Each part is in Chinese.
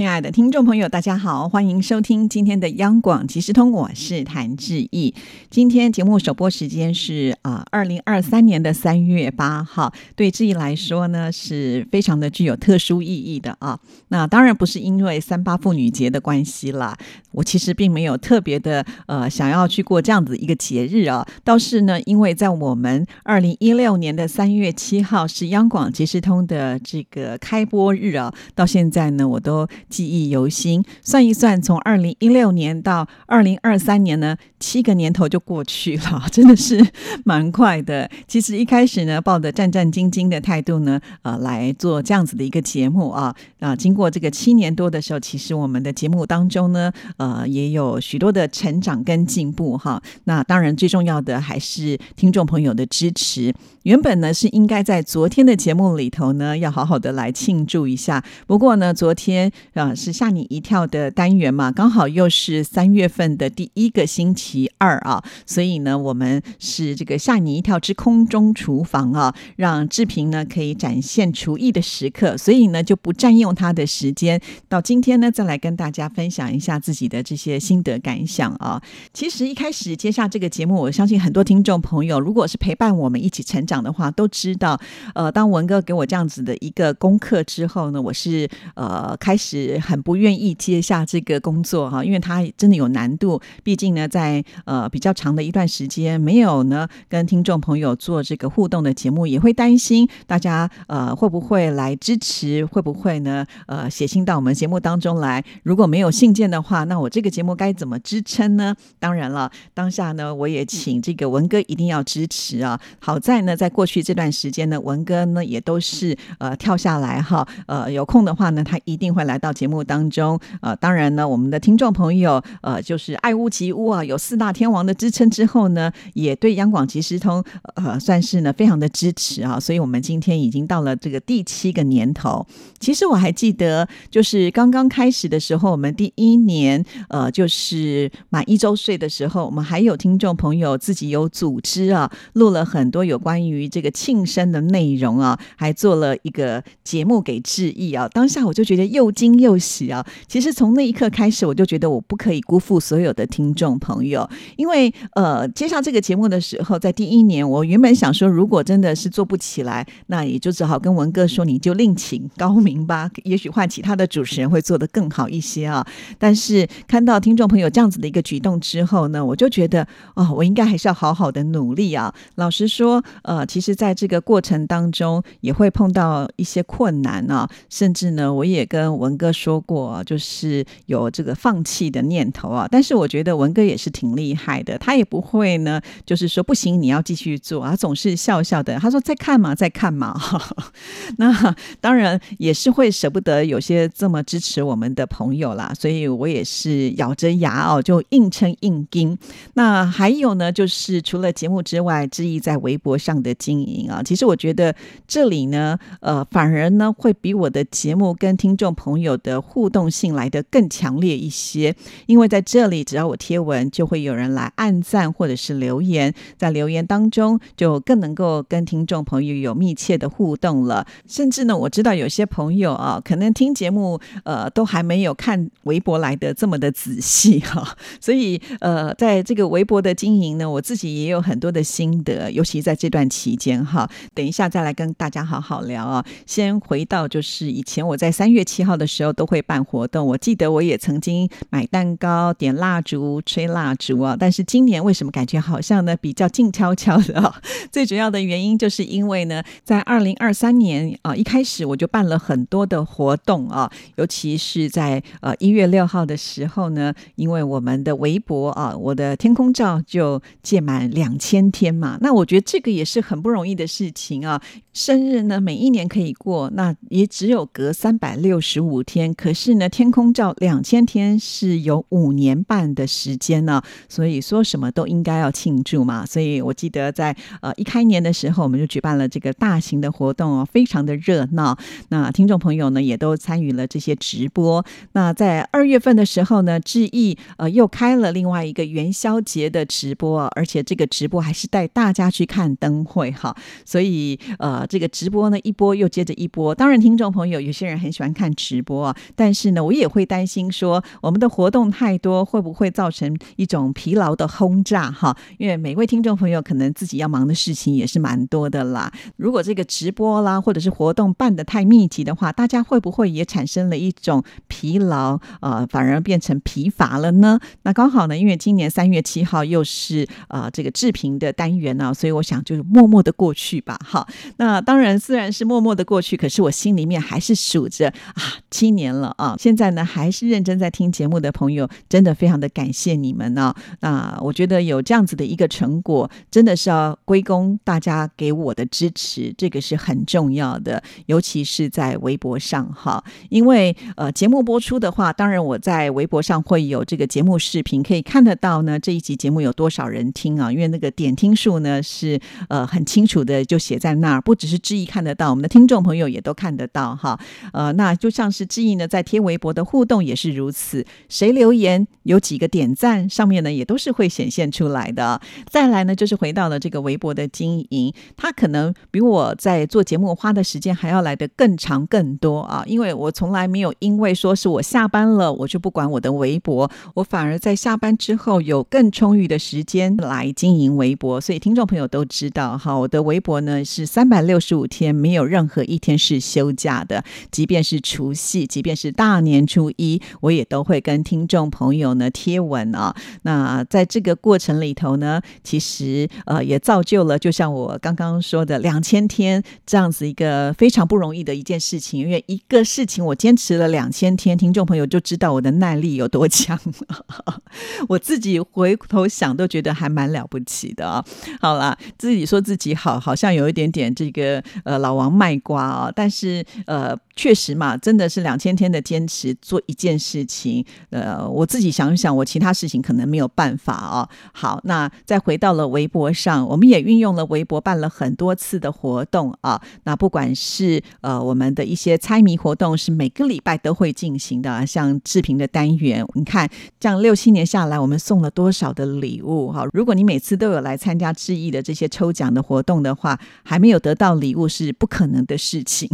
亲爱的听众朋友，大家好，欢迎收听今天的央广即时通，我是谭志毅。今天节目首播时间是啊，二零二三年的三月八号，对志毅来说呢是非常的具有特殊意义的啊。那当然不是因为三八妇女节的关系啦，我其实并没有特别的呃想要去过这样子一个节日啊，倒是呢，因为在我们二零一六年的三月七号是央广即时通的这个开播日啊，到现在呢我都。记忆犹新，算一算，从二零一六年到二零二三年呢，七个年头就过去了，真的是蛮快的。其实一开始呢，抱着战战兢兢的态度呢，呃，来做这样子的一个节目啊啊，经过这个七年多的时候，其实我们的节目当中呢，呃，也有许多的成长跟进步哈。那当然最重要的还是听众朋友的支持。原本呢是应该在昨天的节目里头呢，要好好的来庆祝一下。不过呢，昨天啊是吓你一跳的单元嘛，刚好又是三月份的第一个星期二啊，所以呢，我们是这个吓你一跳之空中厨房啊，让志平呢可以展现厨艺的时刻，所以呢就不占用他的时间。到今天呢，再来跟大家分享一下自己的这些心得感想啊。其实一开始接下这个节目，我相信很多听众朋友，如果是陪伴我们一起成。长的话都知道，呃，当文哥给我这样子的一个功课之后呢，我是呃开始很不愿意接下这个工作哈，因为他真的有难度。毕竟呢，在呃比较长的一段时间没有呢跟听众朋友做这个互动的节目，也会担心大家呃会不会来支持，会不会呢呃写信到我们节目当中来？如果没有信件的话，那我这个节目该怎么支撑呢？当然了，当下呢我也请这个文哥一定要支持啊。好在呢。在过去这段时间呢，文哥呢也都是呃跳下来哈，呃有空的话呢，他一定会来到节目当中。呃，当然呢，我们的听众朋友呃就是爱屋及乌啊，有四大天王的支撑之后呢，也对央广即时通呃算是呢非常的支持啊。所以我们今天已经到了这个第七个年头。其实我还记得，就是刚刚开始的时候，我们第一年呃就是满一周岁的时候，我们还有听众朋友自己有组织啊，录了很多有关于。这个庆生的内容啊，还做了一个节目给致意啊。当下我就觉得又惊又喜啊。其实从那一刻开始，我就觉得我不可以辜负所有的听众朋友，因为呃，接上这个节目的时候，在第一年，我原本想说，如果真的是做不起来，那也就只好跟文哥说，你就另请高明吧。也许换其他的主持人会做得更好一些啊。但是看到听众朋友这样子的一个举动之后呢，我就觉得哦，我应该还是要好好的努力啊。老实说，呃。其实，在这个过程当中，也会碰到一些困难啊，甚至呢，我也跟文哥说过，就是有这个放弃的念头啊。但是，我觉得文哥也是挺厉害的，他也不会呢，就是说不行，你要继续做啊，总是笑笑的。他说：“再看嘛，再看嘛。”那当然也是会舍不得有些这么支持我们的朋友啦，所以我也是咬着牙哦，就硬撑硬盯。那还有呢，就是除了节目之外，志毅在微博上的。经营啊，其实我觉得这里呢，呃，反而呢会比我的节目跟听众朋友的互动性来的更强烈一些，因为在这里，只要我贴文，就会有人来按赞或者是留言，在留言当中就更能够跟听众朋友有密切的互动了。甚至呢，我知道有些朋友啊，可能听节目呃都还没有看微博来的这么的仔细哈，所以呃，在这个微博的经营呢，我自己也有很多的心得，尤其在这段期。期间哈，等一下再来跟大家好好聊啊。先回到就是以前我在三月七号的时候都会办活动，我记得我也曾经买蛋糕、点蜡烛、吹蜡烛啊。但是今年为什么感觉好像呢比较静悄悄的啊？最主要的原因就是因为呢，在二零二三年啊一开始我就办了很多的活动啊，尤其是在呃一月六号的时候呢，因为我们的微博啊，我的天空照就届满两千天嘛，那我觉得这个也是。很不容易的事情啊！生日呢，每一年可以过，那也只有隔三百六十五天。可是呢，天空照两千天是有五年半的时间呢，所以说什么都应该要庆祝嘛。所以我记得在呃一开年的时候，我们就举办了这个大型的活动哦，非常的热闹。那听众朋友呢，也都参与了这些直播。那在二月份的时候呢，志毅呃又开了另外一个元宵节的直播，而且这个直播还是带大家去看灯会哈。所以呃，这个直播呢一波又接着一波。当然，听众朋友有些人很喜欢看直播，但是呢，我也会担心说我们的活动太多，会不会造成一种疲劳的轰炸哈？因为每位听众朋友可能自己要忙的事情也是蛮多的啦。如果这个直播啦或者是活动办的太密集的话，大家会不会也产生了一种疲劳？呃，反而变成疲乏了呢？那刚好呢，因为今年三月七号又是呃这个制评的单元呢，所以我想就是默默的过去吧。好，那当然虽然是默默的过去，可是我心里面还是数着啊，七年年了啊。现在呢，还是认真在听节目的朋友，真的非常的感谢你们呢。那我觉得有这样子的一个成果，真的是要归功大家给我的支持，这个是很重要的，尤其是在微博上哈，因为呃节目播出的话，当然我在微博上会有这个节目视频可以看得到呢，这一集节目有多少人听啊？因为那个点听数呢是呃很清楚的就写在那儿，不只是志毅看得到，我们的听众朋友也都看得到哈。呃，那就像是志呢在贴微博的互动也是如此，谁留言有几个点赞，上面呢也都是会显现出来的。再来呢就是回到了这个微博的经营，它可能比我在做节目花的时间还要来得更长更多啊，因为我从来没有因为说是我下班了我就不管我的微博，我反而在下班之后有更充裕的时间来经营微博。所以听众朋友都知道哈，我的微博呢是三百六十五天没有任何一天是休假的，即便是除夕，即便是大年初一，我也都会跟听众朋友呢贴文啊。那在这个过程里头呢，其实呃也造就了，就像我刚刚说的两千天这样子一个非常不容易的一件事情。因为一个事情我坚持了两千天，听众朋友就知道我的耐力有多强了。我自己回头想都觉得还蛮了不起的啊。好啦，自己说自己好，好像有一点点这个呃老王卖瓜啊，但是呃。确实嘛，真的是两千天的坚持做一件事情。呃，我自己想一想，我其他事情可能没有办法哦。好，那再回到了微博上，我们也运用了微博办了很多次的活动啊。那不管是呃我们的一些猜谜活动，是每个礼拜都会进行的，像志平的单元，你看这样六七年下来，我们送了多少的礼物哈？如果你每次都有来参加志毅的这些抽奖的活动的话，还没有得到礼物是不可能的事情。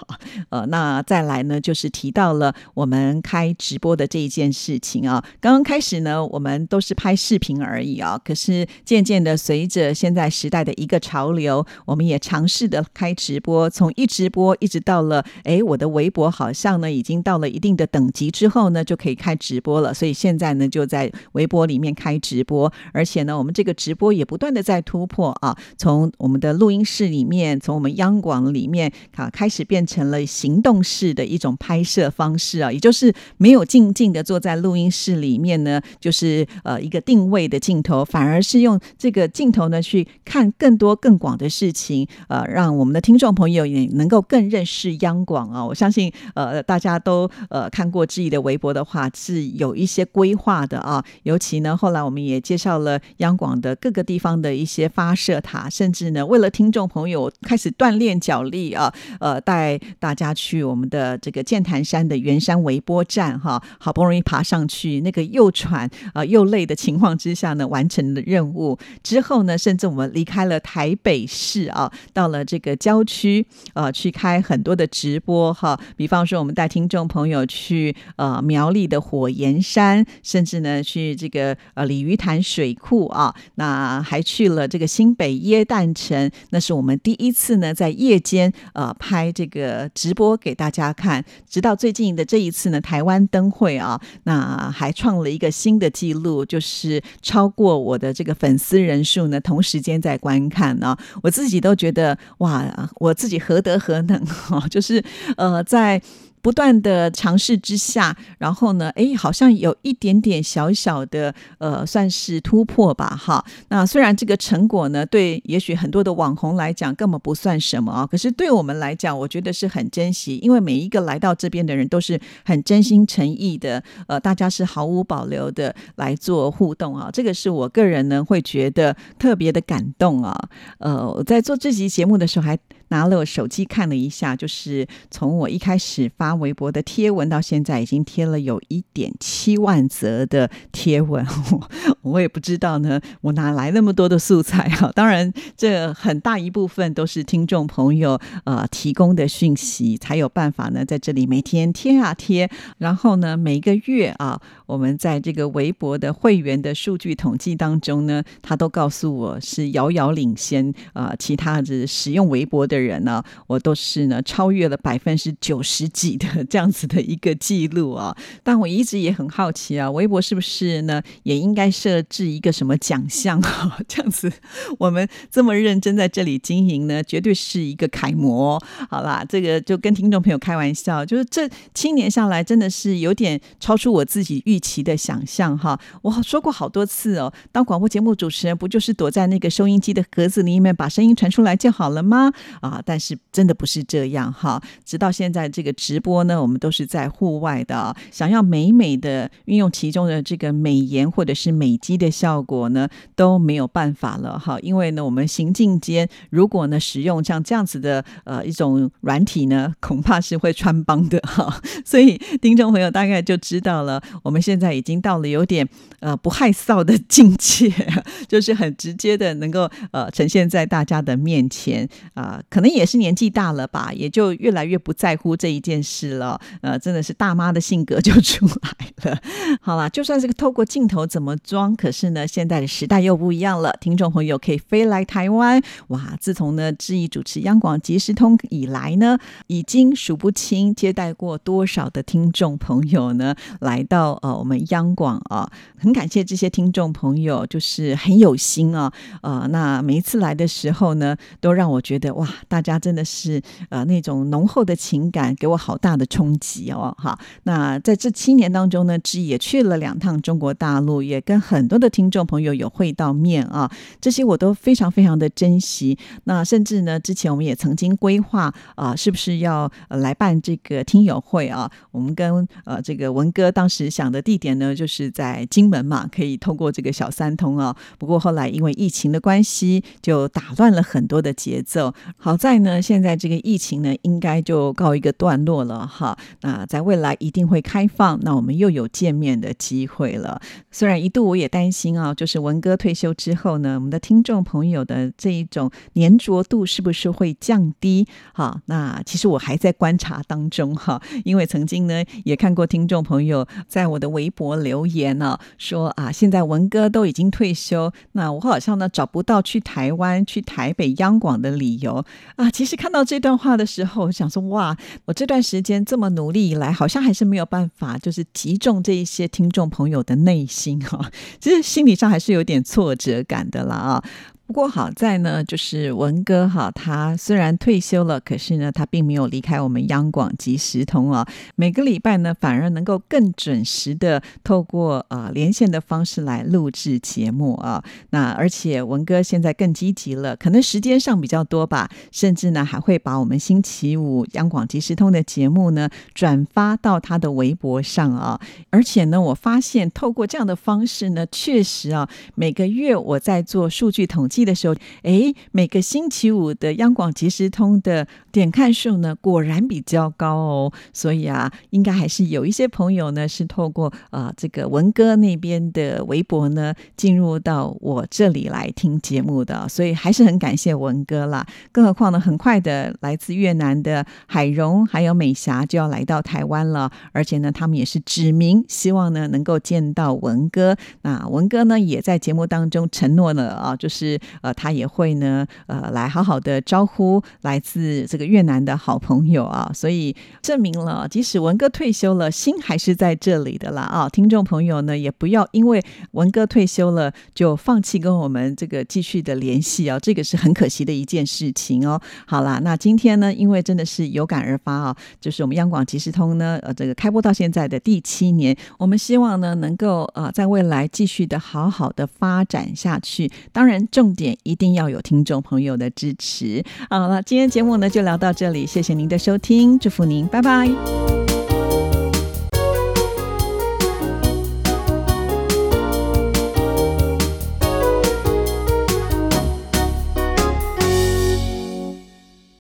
呃。那再来呢，就是提到了我们开直播的这一件事情啊。刚刚开始呢，我们都是拍视频而已啊。可是渐渐的，随着现在时代的一个潮流，我们也尝试的开直播，从一直播一直到了，哎，我的微博好像呢已经到了一定的等级之后呢，就可以开直播了。所以现在呢，就在微博里面开直播，而且呢，我们这个直播也不断的在突破啊。从我们的录音室里面，从我们央广里面啊，开始变成了行。动式的一种拍拍摄方式啊，也就是没有静静的坐在录音室里面呢，就是呃一个定位的镜头，反而是用这个镜头呢去看更多更广的事情，呃，让我们的听众朋友也能够更认识央广啊。我相信呃大家都呃看过志毅的微博的话，是有一些规划的啊。尤其呢，后来我们也介绍了央广的各个地方的一些发射塔，甚至呢，为了听众朋友开始锻炼脚力啊，呃，带大家去。我们的这个剑潭山的圆山微波站哈，好不容易爬上去，那个又喘啊又累的情况之下呢，完成了任务之后呢，甚至我们离开了台北市啊，到了这个郊区呃，去开很多的直播哈。比方说，我们带听众朋友去呃苗栗的火焰山，甚至呢去这个呃鲤鱼潭水库啊，那还去了这个新北耶诞城，那是我们第一次呢在夜间呃拍这个直播。给大家看，到最近的这一次呢，台湾灯会啊，那还创了一个新的记录，就是超过我的这个粉丝人数呢，同时间在观看呢，我自己都觉得哇，我自己何德何能啊，就是呃在。不断的尝试之下，然后呢，哎，好像有一点点小小的呃，算是突破吧，哈。那虽然这个成果呢，对也许很多的网红来讲根本不算什么啊，可是对我们来讲，我觉得是很珍惜，因为每一个来到这边的人都是很真心诚意的，呃，大家是毫无保留的来做互动啊，这个是我个人呢会觉得特别的感动啊。呃，我在做这集节目的时候还。拿了手机看了一下，就是从我一开始发微博的贴文到现在，已经贴了有一点七万则的贴文。我也不知道呢，我哪来那么多的素材啊？当然，这很大一部分都是听众朋友呃提供的讯息，才有办法呢在这里每天贴啊贴。然后呢，每个月啊，我们在这个微博的会员的数据统计当中呢，他都告诉我是遥遥领先啊，其他的使用微博的。人呢，我都是呢超越了百分之九十几的这样子的一个记录啊！但我一直也很好奇啊，微博是不是呢也应该设置一个什么奖项？这样子，我们这么认真在这里经营呢，绝对是一个楷模。好啦，这个就跟听众朋友开玩笑，就是这七年下来，真的是有点超出我自己预期的想象哈。我说过好多次哦，当广播节目主持人不就是躲在那个收音机的盒子里面，把声音传出来就好了吗？啊！啊，但是真的不是这样哈！直到现在这个直播呢，我们都是在户外的，想要美美的运用其中的这个美颜或者是美肌的效果呢，都没有办法了哈。因为呢，我们行进间如果呢使用像这样子的呃一种软体呢，恐怕是会穿帮的哈。所以听众朋友大概就知道了，我们现在已经到了有点呃不害臊的境界，就是很直接的能够呃呈现在大家的面前啊。可能也是年纪大了吧，也就越来越不在乎这一件事了。呃，真的是大妈的性格就出来了。好啦，就算是透过镜头怎么装，可是呢，现在的时代又不一样了。听众朋友可以飞来台湾，哇！自从呢，志毅主持央广即时通以来呢，已经数不清接待过多少的听众朋友呢，来到呃我们央广啊。很感谢这些听众朋友，就是很有心啊。呃，那每一次来的时候呢，都让我觉得哇。大家真的是呃那种浓厚的情感，给我好大的冲击哦！哈，那在这七年当中呢，之也去了两趟中国大陆，也跟很多的听众朋友有会到面啊，这些我都非常非常的珍惜。那甚至呢，之前我们也曾经规划啊，是不是要呃来办这个听友会啊？我们跟呃这个文哥当时想的地点呢，就是在金门嘛，可以通过这个小三通啊。不过后来因为疫情的关系，就打乱了很多的节奏。好。在呢，现在这个疫情呢，应该就告一个段落了哈。那在未来一定会开放，那我们又有见面的机会了。虽然一度我也担心啊，就是文哥退休之后呢，我们的听众朋友的这一种粘着度是不是会降低？哈，那其实我还在观察当中哈，因为曾经呢也看过听众朋友在我的微博留言呢，说啊，现在文哥都已经退休，那我好像呢找不到去台湾、去台北央广的理由。啊，其实看到这段话的时候，我想说哇，我这段时间这么努力以来，好像还是没有办法，就是击中这一些听众朋友的内心哈。其实心理上还是有点挫折感的啦啊。不过好在呢，就是文哥哈，他虽然退休了，可是呢，他并没有离开我们央广即时通啊。每个礼拜呢，反而能够更准时的透过呃连线的方式来录制节目啊。那而且文哥现在更积极了，可能时间上比较多吧，甚至呢还会把我们星期五央广即时通的节目呢转发到他的微博上啊。而且呢，我发现透过这样的方式呢，确实啊，每个月我在做数据统计。的时候，哎，每个星期五的央广即时通的点看数呢，果然比较高哦。所以啊，应该还是有一些朋友呢，是透过啊这个文哥那边的微博呢，进入到我这里来听节目的。所以还是很感谢文哥啦。更何况呢，很快的来自越南的海荣还有美霞就要来到台湾了，而且呢，他们也是指明希望呢能够见到文哥。那文哥呢，也在节目当中承诺了啊，就是。呃，他也会呢，呃，来好好的招呼来自这个越南的好朋友啊，所以证明了，即使文哥退休了，心还是在这里的啦啊！听众朋友呢，也不要因为文哥退休了就放弃跟我们这个继续的联系啊，这个是很可惜的一件事情哦。好啦，那今天呢，因为真的是有感而发啊，就是我们央广即时通呢，呃，这个开播到现在的第七年，我们希望呢，能够呃，在未来继续的好好的发展下去。当然，重一定要有听众朋友的支持。好了，今天节目呢就聊到这里，谢谢您的收听，祝福您，拜拜。